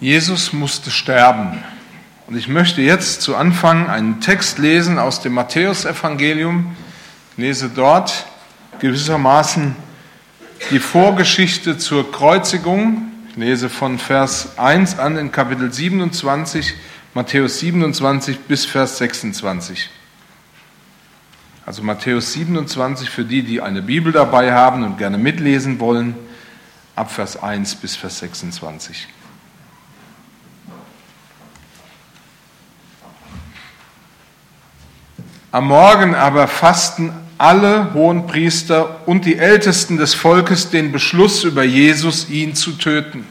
Jesus musste sterben. Und ich möchte jetzt zu Anfang einen Text lesen aus dem Matthäusevangelium. Ich lese dort gewissermaßen die Vorgeschichte zur Kreuzigung. Ich lese von Vers 1 an in Kapitel 27, Matthäus 27 bis Vers 26. Also Matthäus 27 für die, die eine Bibel dabei haben und gerne mitlesen wollen, ab Vers 1 bis Vers 26. Am Morgen aber fassten alle hohen Priester und die Ältesten des Volkes den Beschluss über Jesus, ihn zu töten.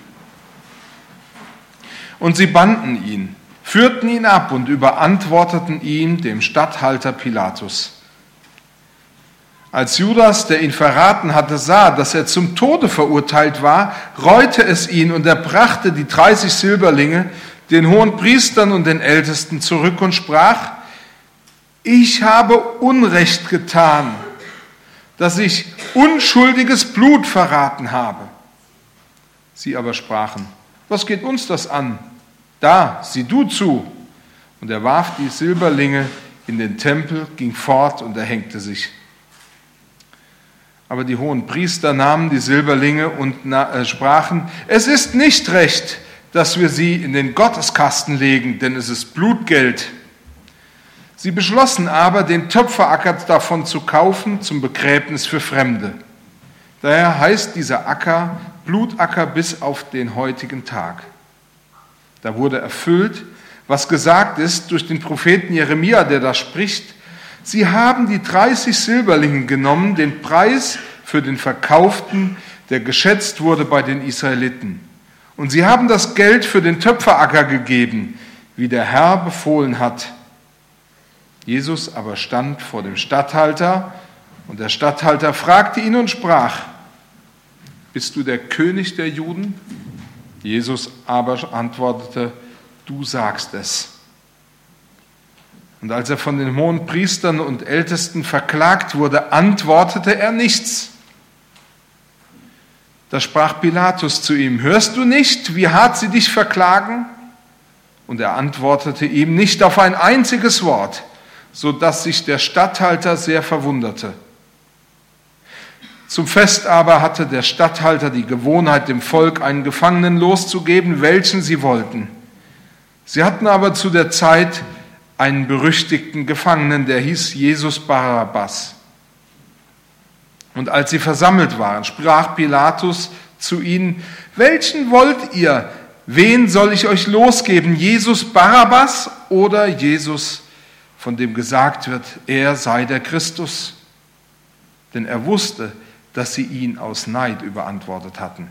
Und sie banden ihn, führten ihn ab und überantworteten ihn dem Statthalter Pilatus. Als Judas, der ihn verraten hatte, sah, dass er zum Tode verurteilt war, reute es ihn und er brachte die 30 Silberlinge den hohen Priestern und den Ältesten zurück und sprach, ich habe Unrecht getan, dass ich unschuldiges Blut verraten habe. Sie aber sprachen, was geht uns das an? Da, sieh du zu. Und er warf die Silberlinge in den Tempel, ging fort und erhängte sich. Aber die hohen Priester nahmen die Silberlinge und äh, sprachen, es ist nicht recht, dass wir sie in den Gotteskasten legen, denn es ist Blutgeld. Sie beschlossen aber, den Töpferacker davon zu kaufen zum Begräbnis für Fremde. Daher heißt dieser Acker Blutacker bis auf den heutigen Tag. Da wurde erfüllt, was gesagt ist durch den Propheten Jeremia, der da spricht. Sie haben die 30 Silberlinge genommen, den Preis für den Verkauften, der geschätzt wurde bei den Israeliten. Und sie haben das Geld für den Töpferacker gegeben, wie der Herr befohlen hat. Jesus aber stand vor dem Statthalter und der Statthalter fragte ihn und sprach, bist du der König der Juden? Jesus aber antwortete, du sagst es. Und als er von den hohen Priestern und Ältesten verklagt wurde, antwortete er nichts. Da sprach Pilatus zu ihm, hörst du nicht, wie hart sie dich verklagen? Und er antwortete ihm nicht auf ein einziges Wort so dass sich der Statthalter sehr verwunderte. Zum Fest aber hatte der Statthalter die Gewohnheit, dem Volk einen Gefangenen loszugeben, welchen sie wollten. Sie hatten aber zu der Zeit einen berüchtigten Gefangenen, der hieß Jesus Barabbas. Und als sie versammelt waren, sprach Pilatus zu ihnen, welchen wollt ihr? Wen soll ich euch losgeben? Jesus Barabbas oder Jesus von dem gesagt wird, er sei der Christus. Denn er wusste, dass sie ihn aus Neid überantwortet hatten.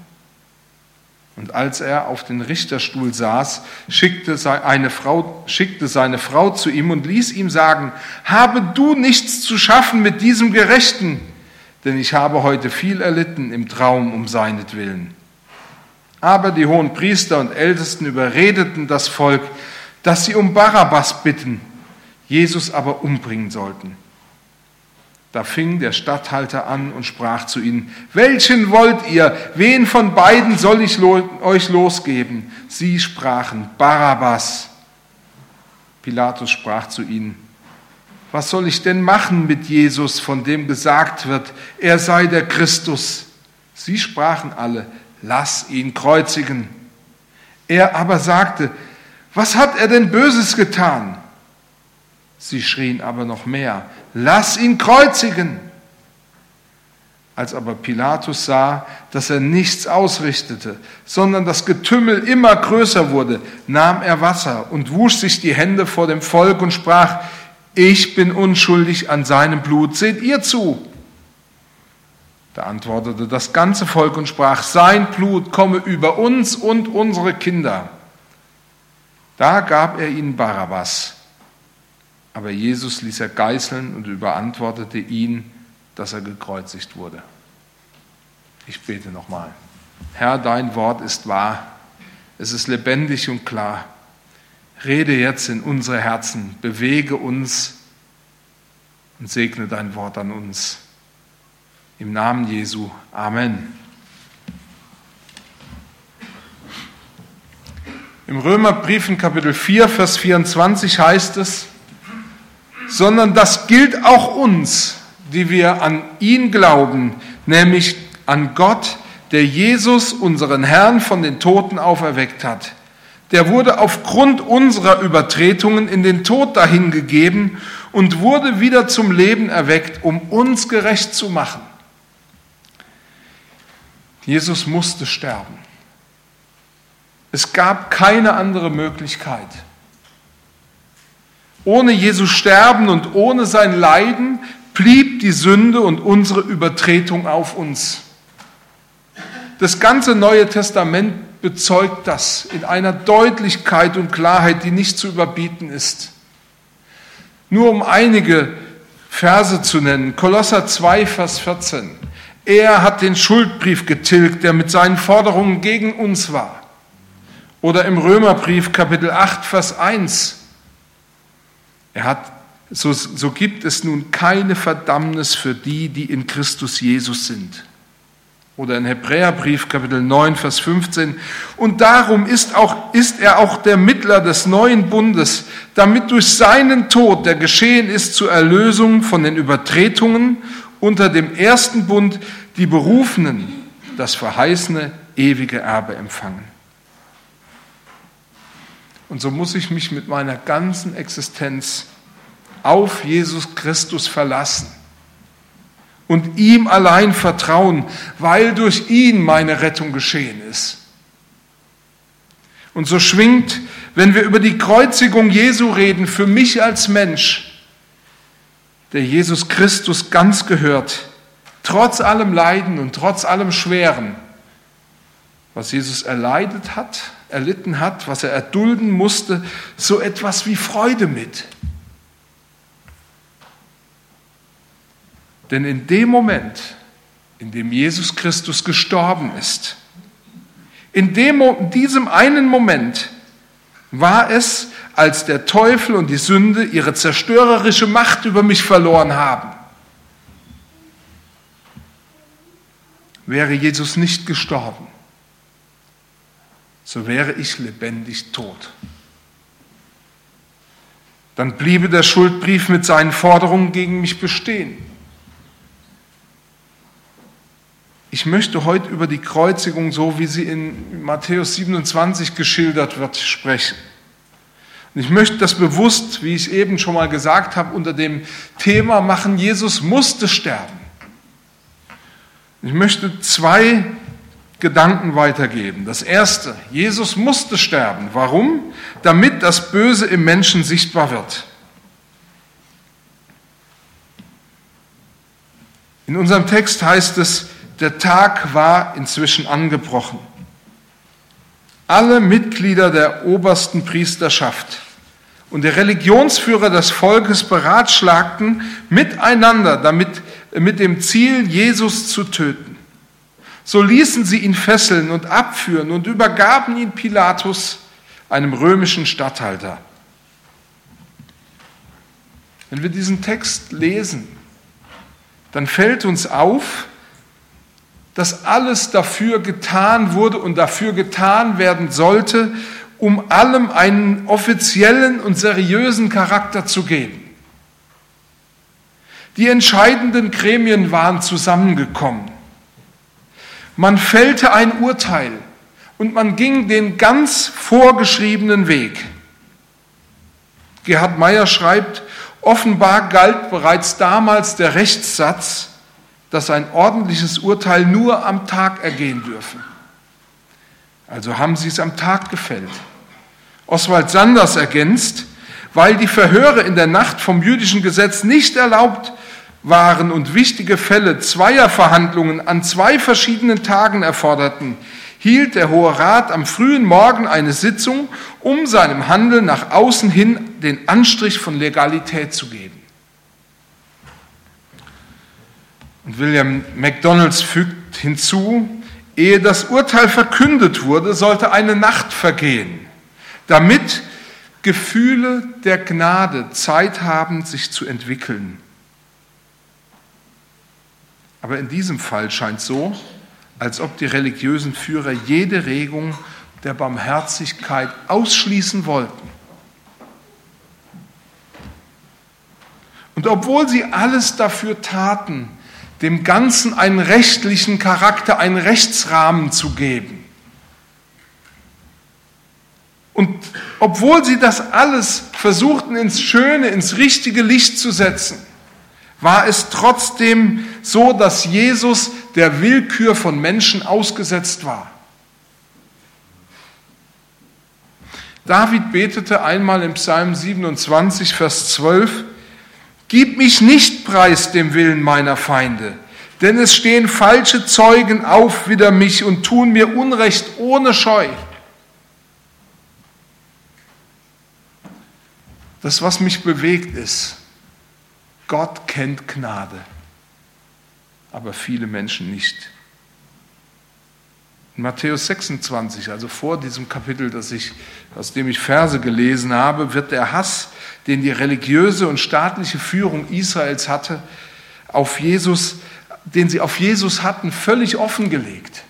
Und als er auf den Richterstuhl saß, schickte, eine Frau, schickte seine Frau zu ihm und ließ ihm sagen, habe du nichts zu schaffen mit diesem Gerechten, denn ich habe heute viel erlitten im Traum um seinetwillen. Aber die hohen Priester und Ältesten überredeten das Volk, dass sie um Barabbas bitten Jesus aber umbringen sollten. Da fing der Statthalter an und sprach zu ihnen, welchen wollt ihr? Wen von beiden soll ich euch losgeben? Sie sprachen, Barabbas. Pilatus sprach zu ihnen, was soll ich denn machen mit Jesus, von dem gesagt wird, er sei der Christus? Sie sprachen alle, lass ihn kreuzigen. Er aber sagte, was hat er denn Böses getan? Sie schrien aber noch mehr, lass ihn kreuzigen. Als aber Pilatus sah, dass er nichts ausrichtete, sondern das Getümmel immer größer wurde, nahm er Wasser und wusch sich die Hände vor dem Volk und sprach, ich bin unschuldig an seinem Blut, seht ihr zu. Da antwortete das ganze Volk und sprach, sein Blut komme über uns und unsere Kinder. Da gab er ihnen Barabbas aber Jesus ließ er geißeln und überantwortete ihn, dass er gekreuzigt wurde. Ich bete nochmal. Herr, dein Wort ist wahr. Es ist lebendig und klar. Rede jetzt in unsere Herzen, bewege uns und segne dein Wort an uns. Im Namen Jesu. Amen. Im Römerbrief in Kapitel 4, Vers 24 heißt es, sondern das gilt auch uns, die wir an ihn glauben, nämlich an Gott, der Jesus, unseren Herrn, von den Toten auferweckt hat. Der wurde aufgrund unserer Übertretungen in den Tod dahingegeben und wurde wieder zum Leben erweckt, um uns gerecht zu machen. Jesus musste sterben. Es gab keine andere Möglichkeit. Ohne Jesus Sterben und ohne sein Leiden blieb die Sünde und unsere Übertretung auf uns. Das ganze Neue Testament bezeugt das in einer Deutlichkeit und Klarheit, die nicht zu überbieten ist. Nur um einige Verse zu nennen. Kolosser 2, Vers 14. Er hat den Schuldbrief getilgt, der mit seinen Forderungen gegen uns war. Oder im Römerbrief Kapitel 8, Vers 1. Er hat, so, so gibt es nun keine Verdammnis für die, die in Christus Jesus sind. Oder in Hebräerbrief Kapitel 9, Vers 15. Und darum ist, auch, ist er auch der Mittler des neuen Bundes, damit durch seinen Tod, der geschehen ist zur Erlösung von den Übertretungen unter dem ersten Bund, die Berufenen das verheißene ewige Erbe empfangen. Und so muss ich mich mit meiner ganzen Existenz auf Jesus Christus verlassen und ihm allein vertrauen, weil durch ihn meine Rettung geschehen ist. Und so schwingt, wenn wir über die Kreuzigung Jesu reden, für mich als Mensch, der Jesus Christus ganz gehört, trotz allem Leiden und trotz allem Schweren, was Jesus erleidet hat, erlitten hat, was er erdulden musste, so etwas wie Freude mit. Denn in dem Moment, in dem Jesus Christus gestorben ist, in dem, in diesem einen Moment war es, als der Teufel und die Sünde ihre zerstörerische Macht über mich verloren haben. Wäre Jesus nicht gestorben, so wäre ich lebendig tot. Dann bliebe der Schuldbrief mit seinen Forderungen gegen mich bestehen. Ich möchte heute über die Kreuzigung, so wie sie in Matthäus 27 geschildert wird, sprechen. Und ich möchte das bewusst, wie ich eben schon mal gesagt habe, unter dem Thema machen, Jesus musste sterben. Ich möchte zwei Gedanken weitergeben. Das erste, Jesus musste sterben. Warum? Damit das Böse im Menschen sichtbar wird. In unserem Text heißt es, der Tag war inzwischen angebrochen. Alle Mitglieder der obersten Priesterschaft und der Religionsführer des Volkes beratschlagten miteinander, damit, mit dem Ziel, Jesus zu töten. So ließen sie ihn fesseln und abführen und übergaben ihn Pilatus, einem römischen Statthalter. Wenn wir diesen Text lesen, dann fällt uns auf, dass alles dafür getan wurde und dafür getan werden sollte, um allem einen offiziellen und seriösen Charakter zu geben. Die entscheidenden Gremien waren zusammengekommen. Man fällte ein Urteil und man ging den ganz vorgeschriebenen Weg. Gerhard Meyer schreibt, offenbar galt bereits damals der Rechtssatz, dass ein ordentliches Urteil nur am Tag ergehen dürfe. Also haben sie es am Tag gefällt. Oswald Sanders ergänzt, weil die Verhöre in der Nacht vom jüdischen Gesetz nicht erlaubt waren und wichtige Fälle zweier Verhandlungen an zwei verschiedenen Tagen erforderten, hielt der Hohe Rat am frühen Morgen eine Sitzung, um seinem Handeln nach außen hin den Anstrich von Legalität zu geben. Und William McDonalds fügt hinzu, ehe das Urteil verkündet wurde, sollte eine Nacht vergehen, damit Gefühle der Gnade Zeit haben, sich zu entwickeln. Aber in diesem Fall scheint so, als ob die religiösen Führer jede Regung der Barmherzigkeit ausschließen wollten. Und obwohl sie alles dafür taten, dem Ganzen einen rechtlichen Charakter, einen Rechtsrahmen zu geben, und obwohl sie das alles versuchten ins Schöne, ins richtige Licht zu setzen, war es trotzdem so, dass Jesus der Willkür von Menschen ausgesetzt war. David betete einmal im Psalm 27, Vers 12, Gib mich nicht preis dem Willen meiner Feinde, denn es stehen falsche Zeugen auf wider mich und tun mir Unrecht ohne Scheu. Das, was mich bewegt, ist, Gott kennt Gnade, aber viele Menschen nicht. In Matthäus 26, also vor diesem Kapitel, das ich, aus dem ich Verse gelesen habe, wird der Hass, den die religiöse und staatliche Führung Israels hatte, auf Jesus, den sie auf Jesus hatten, völlig offengelegt.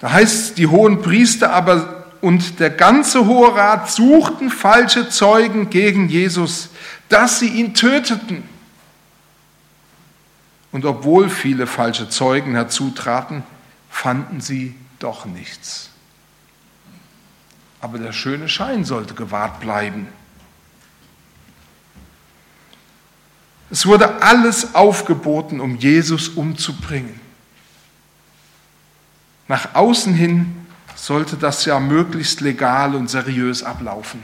Da heißt, die hohen Priester aber und der ganze Hohe Rat suchten falsche Zeugen gegen Jesus, dass sie ihn töteten. Und obwohl viele falsche Zeugen herzutraten, fanden sie doch nichts. Aber der schöne Schein sollte gewahrt bleiben. Es wurde alles aufgeboten, um Jesus umzubringen. Nach außen hin sollte das ja möglichst legal und seriös ablaufen.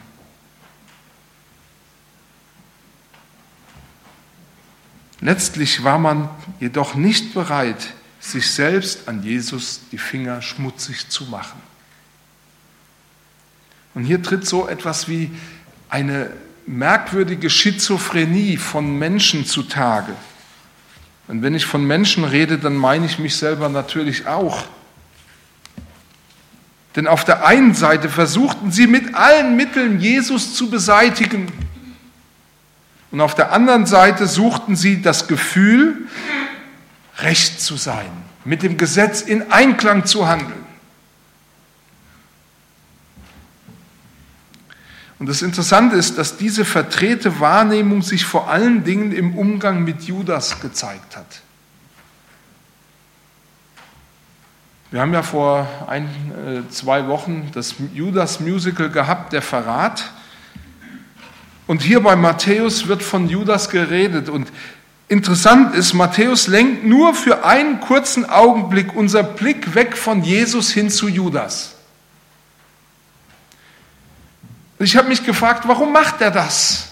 Letztlich war man jedoch nicht bereit, sich selbst an Jesus die Finger schmutzig zu machen. Und hier tritt so etwas wie eine merkwürdige Schizophrenie von Menschen zutage. Und wenn ich von Menschen rede, dann meine ich mich selber natürlich auch. Denn auf der einen Seite versuchten sie mit allen Mitteln Jesus zu beseitigen. Und auf der anderen Seite suchten sie das Gefühl, recht zu sein, mit dem Gesetz in Einklang zu handeln. Und das Interessante ist, dass diese verdrehte Wahrnehmung sich vor allen Dingen im Umgang mit Judas gezeigt hat. Wir haben ja vor ein, äh, zwei Wochen das Judas-Musical gehabt, der Verrat. Und hier bei Matthäus wird von Judas geredet. Und interessant ist, Matthäus lenkt nur für einen kurzen Augenblick unser Blick weg von Jesus hin zu Judas. Ich habe mich gefragt, warum macht er das?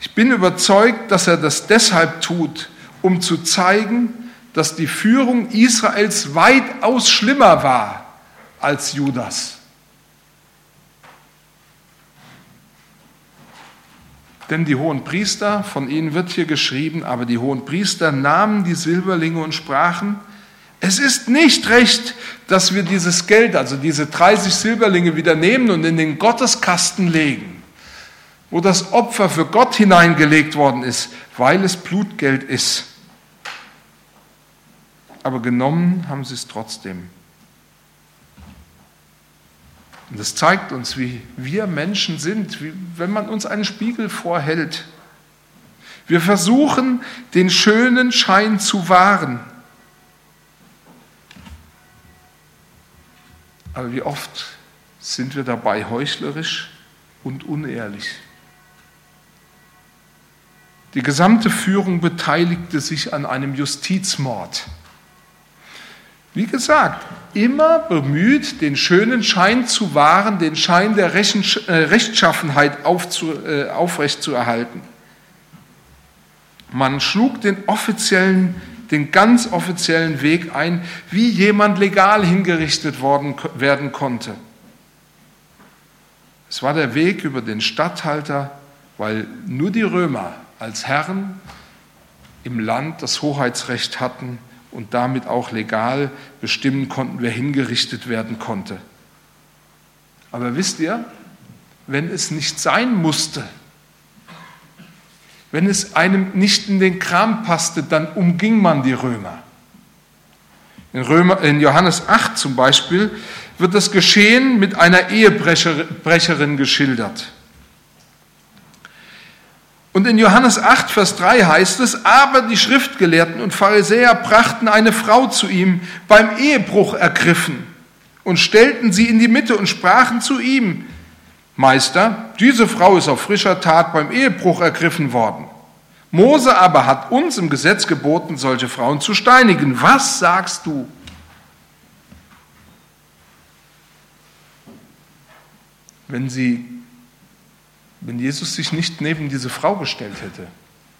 Ich bin überzeugt, dass er das deshalb tut, um zu zeigen, dass die Führung Israels weitaus schlimmer war als Judas. Denn die hohen Priester, von ihnen wird hier geschrieben, aber die hohen Priester nahmen die Silberlinge und sprachen, es ist nicht recht, dass wir dieses Geld, also diese 30 Silberlinge wieder nehmen und in den Gotteskasten legen, wo das Opfer für Gott hineingelegt worden ist, weil es Blutgeld ist aber genommen haben sie es trotzdem. Und das zeigt uns, wie wir Menschen sind, wie, wenn man uns einen Spiegel vorhält. Wir versuchen, den schönen Schein zu wahren. Aber wie oft sind wir dabei heuchlerisch und unehrlich? Die gesamte Führung beteiligte sich an einem Justizmord. Wie gesagt, immer bemüht, den schönen Schein zu wahren, den Schein der äh, Rechtschaffenheit äh, aufrechtzuerhalten. Man schlug den offiziellen, den ganz offiziellen Weg ein, wie jemand legal hingerichtet worden, werden konnte. Es war der Weg über den Statthalter, weil nur die Römer als Herren im Land das Hoheitsrecht hatten und damit auch legal bestimmen konnten, wer hingerichtet werden konnte. Aber wisst ihr, wenn es nicht sein musste, wenn es einem nicht in den Kram passte, dann umging man die Römer. In, Römer, in Johannes 8 zum Beispiel wird das Geschehen mit einer Ehebrecherin geschildert. Und in Johannes 8, Vers 3 heißt es, aber die Schriftgelehrten und Pharisäer brachten eine Frau zu ihm, beim Ehebruch ergriffen, und stellten sie in die Mitte und sprachen zu ihm, Meister, diese Frau ist auf frischer Tat beim Ehebruch ergriffen worden. Mose aber hat uns im Gesetz geboten, solche Frauen zu steinigen. Was sagst du? Wenn sie, wenn Jesus sich nicht neben diese Frau gestellt hätte,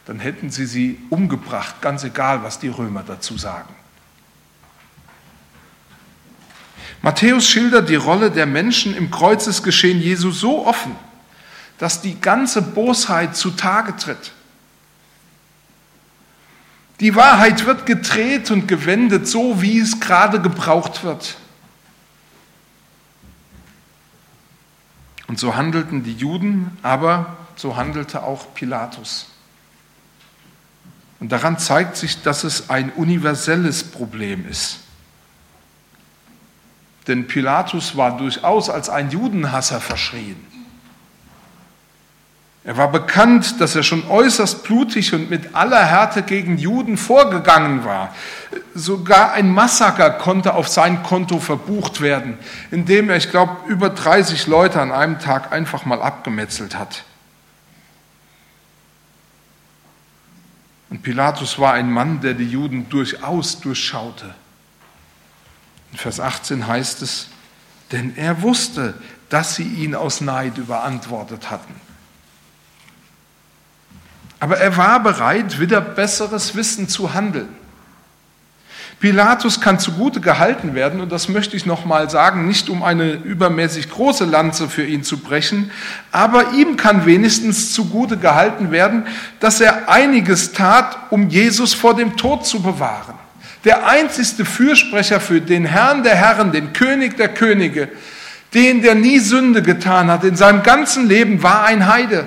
dann hätten sie sie umgebracht, ganz egal, was die Römer dazu sagen. Matthäus schildert die Rolle der Menschen im Kreuzesgeschehen Jesu so offen, dass die ganze Bosheit zutage tritt. Die Wahrheit wird gedreht und gewendet, so wie es gerade gebraucht wird. Und so handelten die Juden, aber so handelte auch Pilatus. Und daran zeigt sich, dass es ein universelles Problem ist. Denn Pilatus war durchaus als ein Judenhasser verschrien. Er war bekannt, dass er schon äußerst blutig und mit aller Härte gegen Juden vorgegangen war. Sogar ein Massaker konnte auf sein Konto verbucht werden, indem er, ich glaube, über 30 Leute an einem Tag einfach mal abgemetzelt hat. Und Pilatus war ein Mann, der die Juden durchaus durchschaute. In Vers 18 heißt es, denn er wusste, dass sie ihn aus Neid überantwortet hatten. Aber er war bereit, wieder besseres Wissen zu handeln. Pilatus kann zugute gehalten werden, und das möchte ich nochmal sagen, nicht um eine übermäßig große Lanze für ihn zu brechen, aber ihm kann wenigstens zugute gehalten werden, dass er einiges tat, um Jesus vor dem Tod zu bewahren. Der einzigste Fürsprecher für den Herrn der Herren, den König der Könige, den, der nie Sünde getan hat in seinem ganzen Leben, war ein Heide.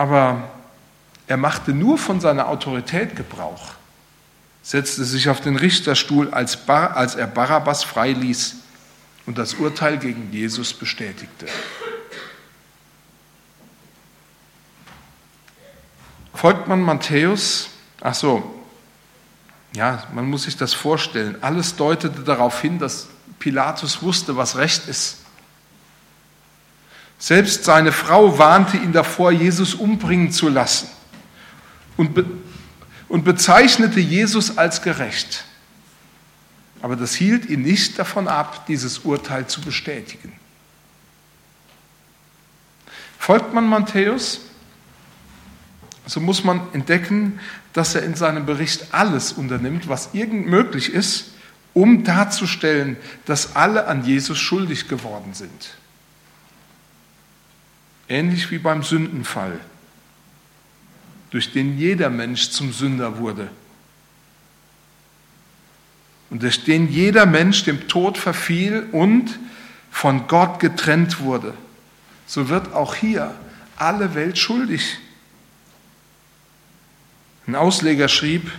Aber er machte nur von seiner Autorität Gebrauch, setzte sich auf den Richterstuhl, als, Bar, als er Barabbas freiließ und das Urteil gegen Jesus bestätigte. Folgt man Matthäus, ach so, ja, man muss sich das vorstellen, alles deutete darauf hin, dass Pilatus wusste, was Recht ist. Selbst seine Frau warnte ihn davor, Jesus umbringen zu lassen und, be und bezeichnete Jesus als gerecht. Aber das hielt ihn nicht davon ab, dieses Urteil zu bestätigen. Folgt man Matthäus, so muss man entdecken, dass er in seinem Bericht alles unternimmt, was irgend möglich ist, um darzustellen, dass alle an Jesus schuldig geworden sind ähnlich wie beim Sündenfall, durch den jeder Mensch zum Sünder wurde und durch den jeder Mensch dem Tod verfiel und von Gott getrennt wurde, so wird auch hier alle Welt schuldig. Ein Ausleger schrieb,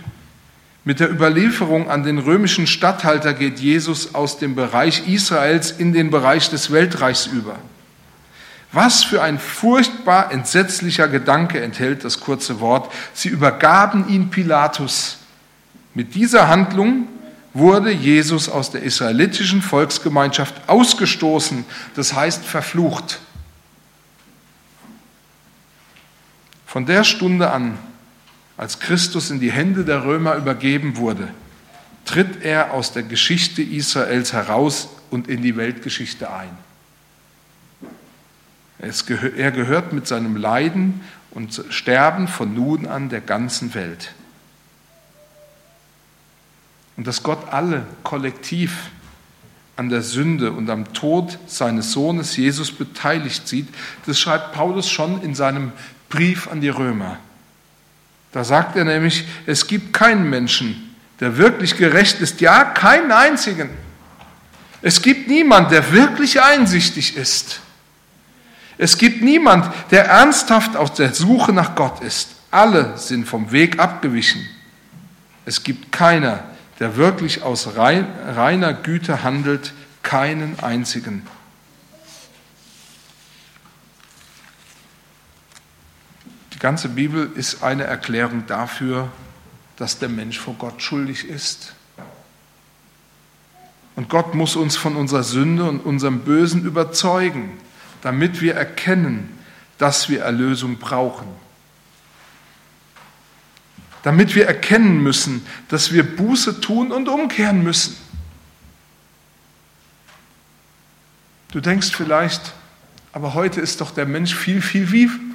mit der Überlieferung an den römischen Statthalter geht Jesus aus dem Bereich Israels in den Bereich des Weltreichs über. Was für ein furchtbar entsetzlicher Gedanke enthält das kurze Wort. Sie übergaben ihn Pilatus. Mit dieser Handlung wurde Jesus aus der israelitischen Volksgemeinschaft ausgestoßen, das heißt verflucht. Von der Stunde an, als Christus in die Hände der Römer übergeben wurde, tritt er aus der Geschichte Israels heraus und in die Weltgeschichte ein. Er gehört mit seinem Leiden und Sterben von nun an der ganzen Welt. Und dass Gott alle kollektiv an der Sünde und am Tod seines Sohnes Jesus beteiligt sieht, das schreibt Paulus schon in seinem Brief an die Römer. Da sagt er nämlich, es gibt keinen Menschen, der wirklich gerecht ist, ja, keinen einzigen. Es gibt niemand, der wirklich einsichtig ist. Es gibt niemand, der ernsthaft auf der Suche nach Gott ist. Alle sind vom Weg abgewichen. Es gibt keiner, der wirklich aus reiner Güte handelt, keinen einzigen. Die ganze Bibel ist eine Erklärung dafür, dass der Mensch vor Gott schuldig ist. Und Gott muss uns von unserer Sünde und unserem Bösen überzeugen, damit wir erkennen, dass wir Erlösung brauchen. Damit wir erkennen müssen, dass wir Buße tun und umkehren müssen. Du denkst vielleicht, aber heute ist doch der Mensch viel, viel,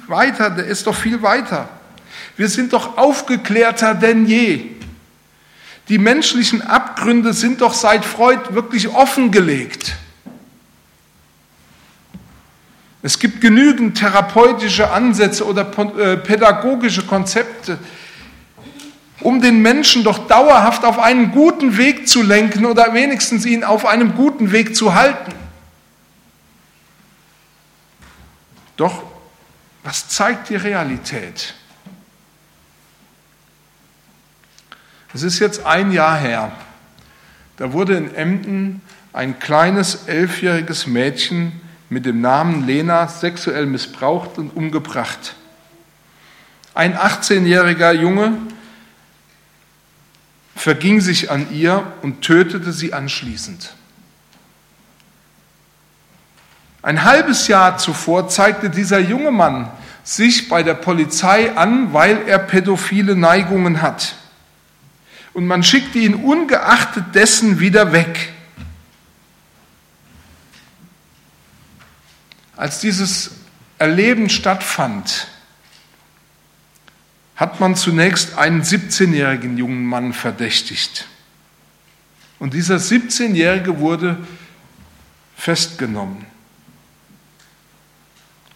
weiter, der ist doch viel weiter. Wir sind doch aufgeklärter denn je. Die menschlichen Abgründe sind doch seit Freud wirklich offengelegt. Es gibt genügend therapeutische Ansätze oder äh, pädagogische Konzepte, um den Menschen doch dauerhaft auf einen guten Weg zu lenken oder wenigstens ihn auf einem guten Weg zu halten. Doch, was zeigt die Realität? Es ist jetzt ein Jahr her. Da wurde in Emden ein kleines elfjähriges Mädchen mit dem Namen Lena sexuell missbraucht und umgebracht. Ein 18-jähriger Junge verging sich an ihr und tötete sie anschließend. Ein halbes Jahr zuvor zeigte dieser junge Mann sich bei der Polizei an, weil er pädophile Neigungen hat. Und man schickte ihn ungeachtet dessen wieder weg. Als dieses Erleben stattfand, hat man zunächst einen 17-jährigen jungen Mann verdächtigt. Und dieser 17-jährige wurde festgenommen.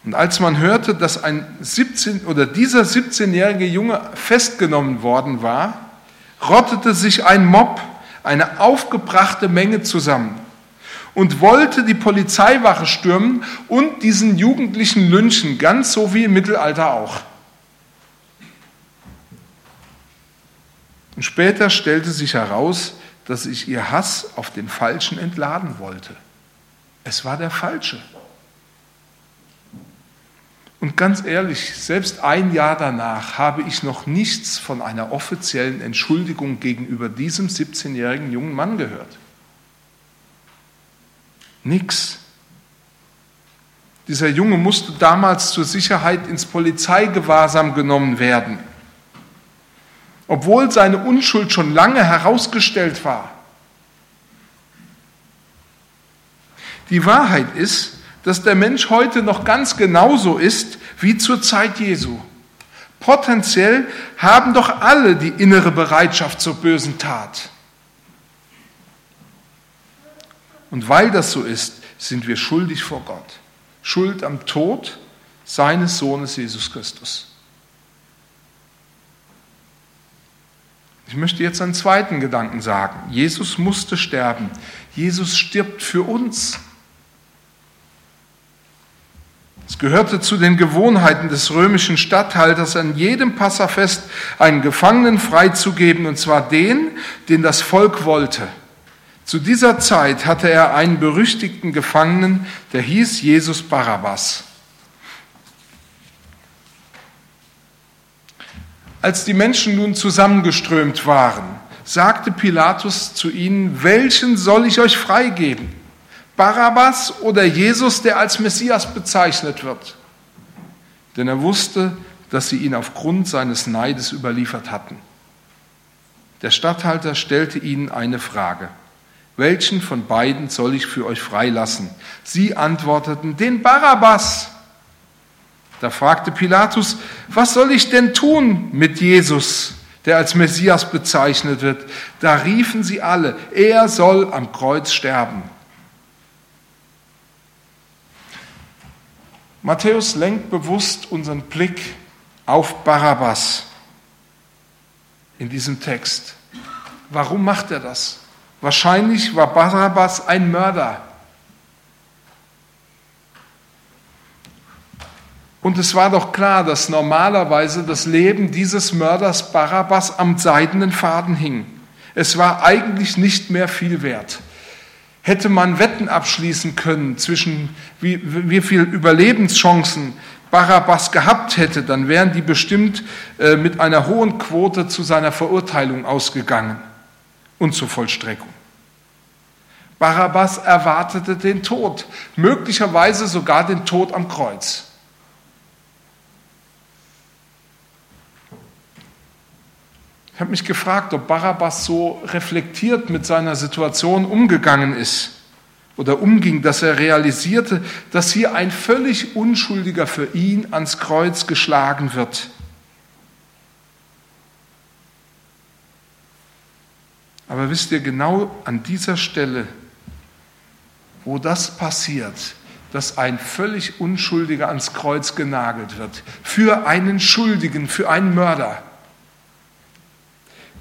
Und als man hörte, dass ein 17 oder dieser 17-jährige Junge festgenommen worden war, rottete sich ein Mob, eine aufgebrachte Menge zusammen und wollte die Polizeiwache stürmen und diesen Jugendlichen lynchen, ganz so wie im Mittelalter auch. Und später stellte sich heraus, dass ich ihr Hass auf den Falschen entladen wollte. Es war der Falsche. Und ganz ehrlich, selbst ein Jahr danach habe ich noch nichts von einer offiziellen Entschuldigung gegenüber diesem 17-jährigen jungen Mann gehört. Nix. Dieser Junge musste damals zur Sicherheit ins Polizeigewahrsam genommen werden, obwohl seine Unschuld schon lange herausgestellt war. Die Wahrheit ist, dass der Mensch heute noch ganz genauso ist wie zur Zeit Jesu. Potenziell haben doch alle die innere Bereitschaft zur bösen Tat. Und weil das so ist, sind wir schuldig vor Gott. Schuld am Tod seines Sohnes Jesus Christus. Ich möchte jetzt einen zweiten Gedanken sagen. Jesus musste sterben. Jesus stirbt für uns. Es gehörte zu den Gewohnheiten des römischen Statthalters, an jedem Passafest einen Gefangenen freizugeben, und zwar den, den das Volk wollte. Zu dieser Zeit hatte er einen berüchtigten Gefangenen, der hieß Jesus Barabbas. Als die Menschen nun zusammengeströmt waren, sagte Pilatus zu ihnen, welchen soll ich euch freigeben? Barabbas oder Jesus, der als Messias bezeichnet wird. Denn er wusste, dass sie ihn aufgrund seines Neides überliefert hatten. Der Statthalter stellte ihnen eine Frage. Welchen von beiden soll ich für euch freilassen? Sie antworteten, den Barabbas. Da fragte Pilatus, was soll ich denn tun mit Jesus, der als Messias bezeichnet wird? Da riefen sie alle, er soll am Kreuz sterben. Matthäus lenkt bewusst unseren Blick auf Barabbas in diesem Text. Warum macht er das? Wahrscheinlich war Barabbas ein Mörder. Und es war doch klar, dass normalerweise das Leben dieses Mörders Barabbas am seidenen Faden hing. Es war eigentlich nicht mehr viel wert. Hätte man Wetten abschließen können zwischen wie, wie viel Überlebenschancen Barabbas gehabt hätte, dann wären die bestimmt äh, mit einer hohen Quote zu seiner Verurteilung ausgegangen und zur Vollstreckung. Barabbas erwartete den Tod, möglicherweise sogar den Tod am Kreuz. Ich habe mich gefragt, ob Barabbas so reflektiert mit seiner Situation umgegangen ist oder umging, dass er realisierte, dass hier ein völlig Unschuldiger für ihn ans Kreuz geschlagen wird. Aber wisst ihr, genau an dieser Stelle, wo das passiert, dass ein völlig Unschuldiger ans Kreuz genagelt wird, für einen Schuldigen, für einen Mörder,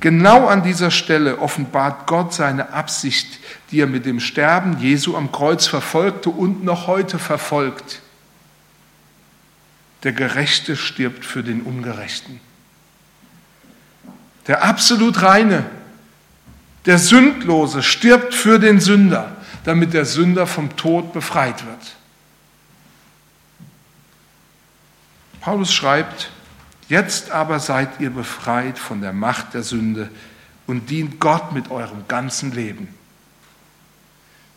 Genau an dieser Stelle offenbart Gott seine Absicht, die er mit dem Sterben Jesu am Kreuz verfolgte und noch heute verfolgt. Der Gerechte stirbt für den Ungerechten. Der absolut Reine, der Sündlose stirbt für den Sünder, damit der Sünder vom Tod befreit wird. Paulus schreibt, Jetzt aber seid ihr befreit von der Macht der Sünde und dient Gott mit eurem ganzen Leben.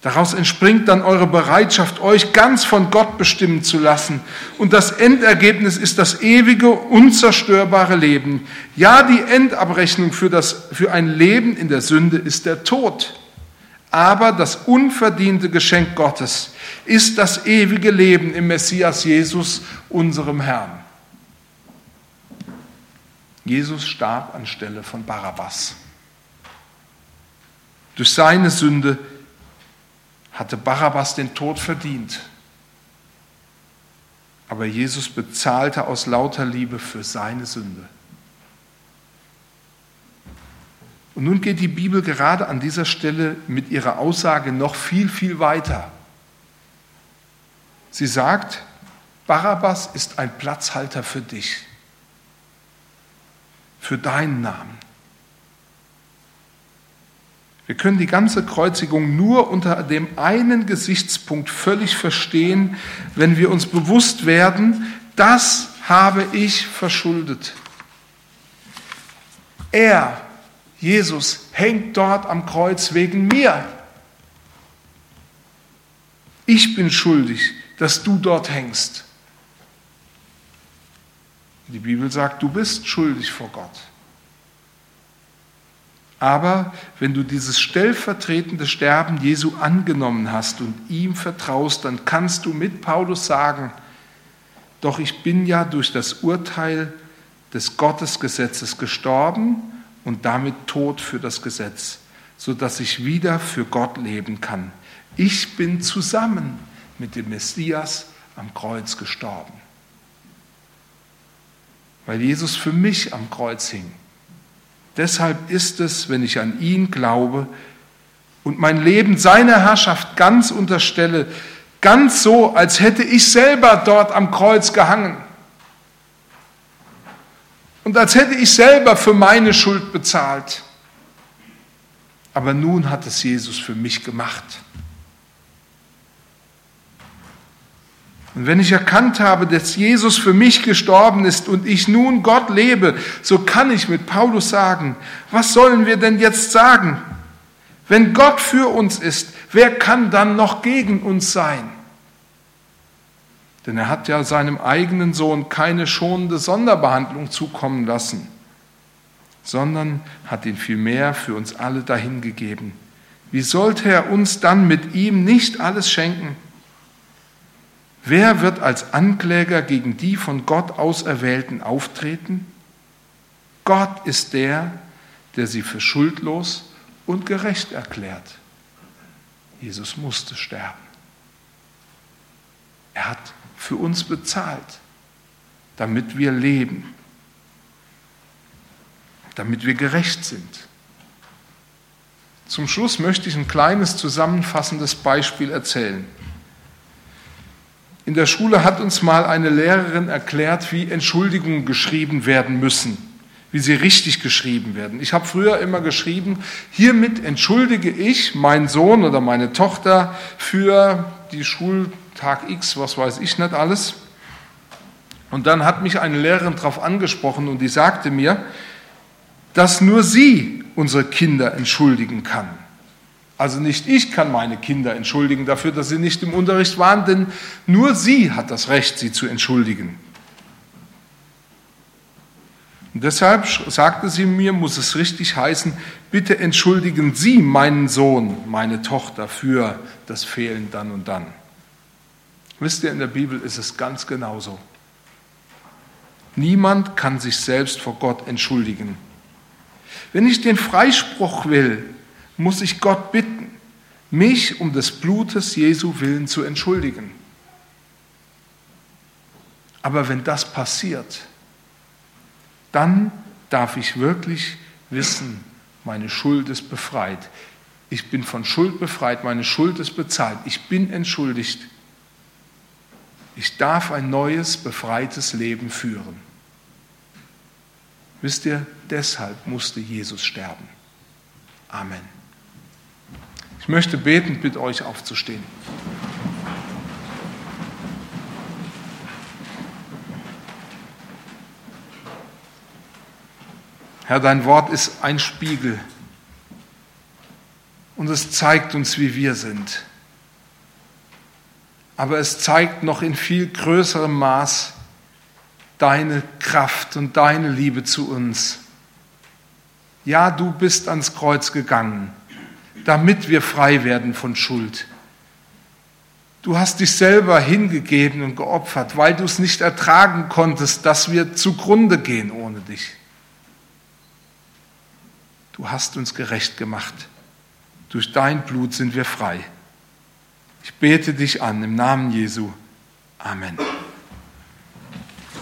Daraus entspringt dann eure Bereitschaft, euch ganz von Gott bestimmen zu lassen. Und das Endergebnis ist das ewige, unzerstörbare Leben. Ja, die Endabrechnung für, das, für ein Leben in der Sünde ist der Tod. Aber das unverdiente Geschenk Gottes ist das ewige Leben im Messias Jesus, unserem Herrn. Jesus starb anstelle von Barabbas. Durch seine Sünde hatte Barabbas den Tod verdient. Aber Jesus bezahlte aus lauter Liebe für seine Sünde. Und nun geht die Bibel gerade an dieser Stelle mit ihrer Aussage noch viel, viel weiter. Sie sagt, Barabbas ist ein Platzhalter für dich für deinen Namen. Wir können die ganze Kreuzigung nur unter dem einen Gesichtspunkt völlig verstehen, wenn wir uns bewusst werden, das habe ich verschuldet. Er, Jesus, hängt dort am Kreuz wegen mir. Ich bin schuldig, dass du dort hängst. Die Bibel sagt, du bist schuldig vor Gott. Aber wenn du dieses stellvertretende Sterben Jesu angenommen hast und ihm vertraust, dann kannst du mit Paulus sagen, doch ich bin ja durch das Urteil des Gottesgesetzes gestorben und damit tot für das Gesetz, sodass ich wieder für Gott leben kann. Ich bin zusammen mit dem Messias am Kreuz gestorben weil Jesus für mich am Kreuz hing. Deshalb ist es, wenn ich an ihn glaube und mein Leben seiner Herrschaft ganz unterstelle, ganz so, als hätte ich selber dort am Kreuz gehangen. Und als hätte ich selber für meine Schuld bezahlt. Aber nun hat es Jesus für mich gemacht. Und wenn ich erkannt habe, dass Jesus für mich gestorben ist und ich nun Gott lebe, so kann ich mit Paulus sagen, was sollen wir denn jetzt sagen? Wenn Gott für uns ist, wer kann dann noch gegen uns sein? Denn er hat ja seinem eigenen Sohn keine schonende Sonderbehandlung zukommen lassen, sondern hat ihn vielmehr für uns alle dahingegeben. Wie sollte er uns dann mit ihm nicht alles schenken? Wer wird als Ankläger gegen die von Gott Auserwählten auftreten? Gott ist der, der sie für schuldlos und gerecht erklärt. Jesus musste sterben. Er hat für uns bezahlt, damit wir leben, damit wir gerecht sind. Zum Schluss möchte ich ein kleines zusammenfassendes Beispiel erzählen. In der Schule hat uns mal eine Lehrerin erklärt, wie Entschuldigungen geschrieben werden müssen, wie sie richtig geschrieben werden. Ich habe früher immer geschrieben, hiermit entschuldige ich meinen Sohn oder meine Tochter für die Schultag X, was weiß ich nicht alles. Und dann hat mich eine Lehrerin darauf angesprochen und die sagte mir, dass nur sie unsere Kinder entschuldigen kann. Also nicht ich kann meine Kinder entschuldigen dafür, dass sie nicht im Unterricht waren, denn nur sie hat das Recht, sie zu entschuldigen. Und deshalb sagte sie mir, muss es richtig heißen, bitte entschuldigen Sie meinen Sohn, meine Tochter für das Fehlen dann und dann. Wisst ihr, in der Bibel ist es ganz genauso. Niemand kann sich selbst vor Gott entschuldigen. Wenn ich den Freispruch will, muss ich Gott bitten, mich um des Blutes Jesu willen zu entschuldigen. Aber wenn das passiert, dann darf ich wirklich wissen, meine Schuld ist befreit. Ich bin von Schuld befreit, meine Schuld ist bezahlt, ich bin entschuldigt. Ich darf ein neues, befreites Leben führen. Wisst ihr, deshalb musste Jesus sterben. Amen. Ich möchte beten, bitte euch aufzustehen. Herr, dein Wort ist ein Spiegel und es zeigt uns, wie wir sind. Aber es zeigt noch in viel größerem Maß deine Kraft und deine Liebe zu uns. Ja, du bist ans Kreuz gegangen damit wir frei werden von Schuld. Du hast dich selber hingegeben und geopfert, weil du es nicht ertragen konntest, dass wir zugrunde gehen ohne dich. Du hast uns gerecht gemacht. Durch dein Blut sind wir frei. Ich bete dich an im Namen Jesu. Amen.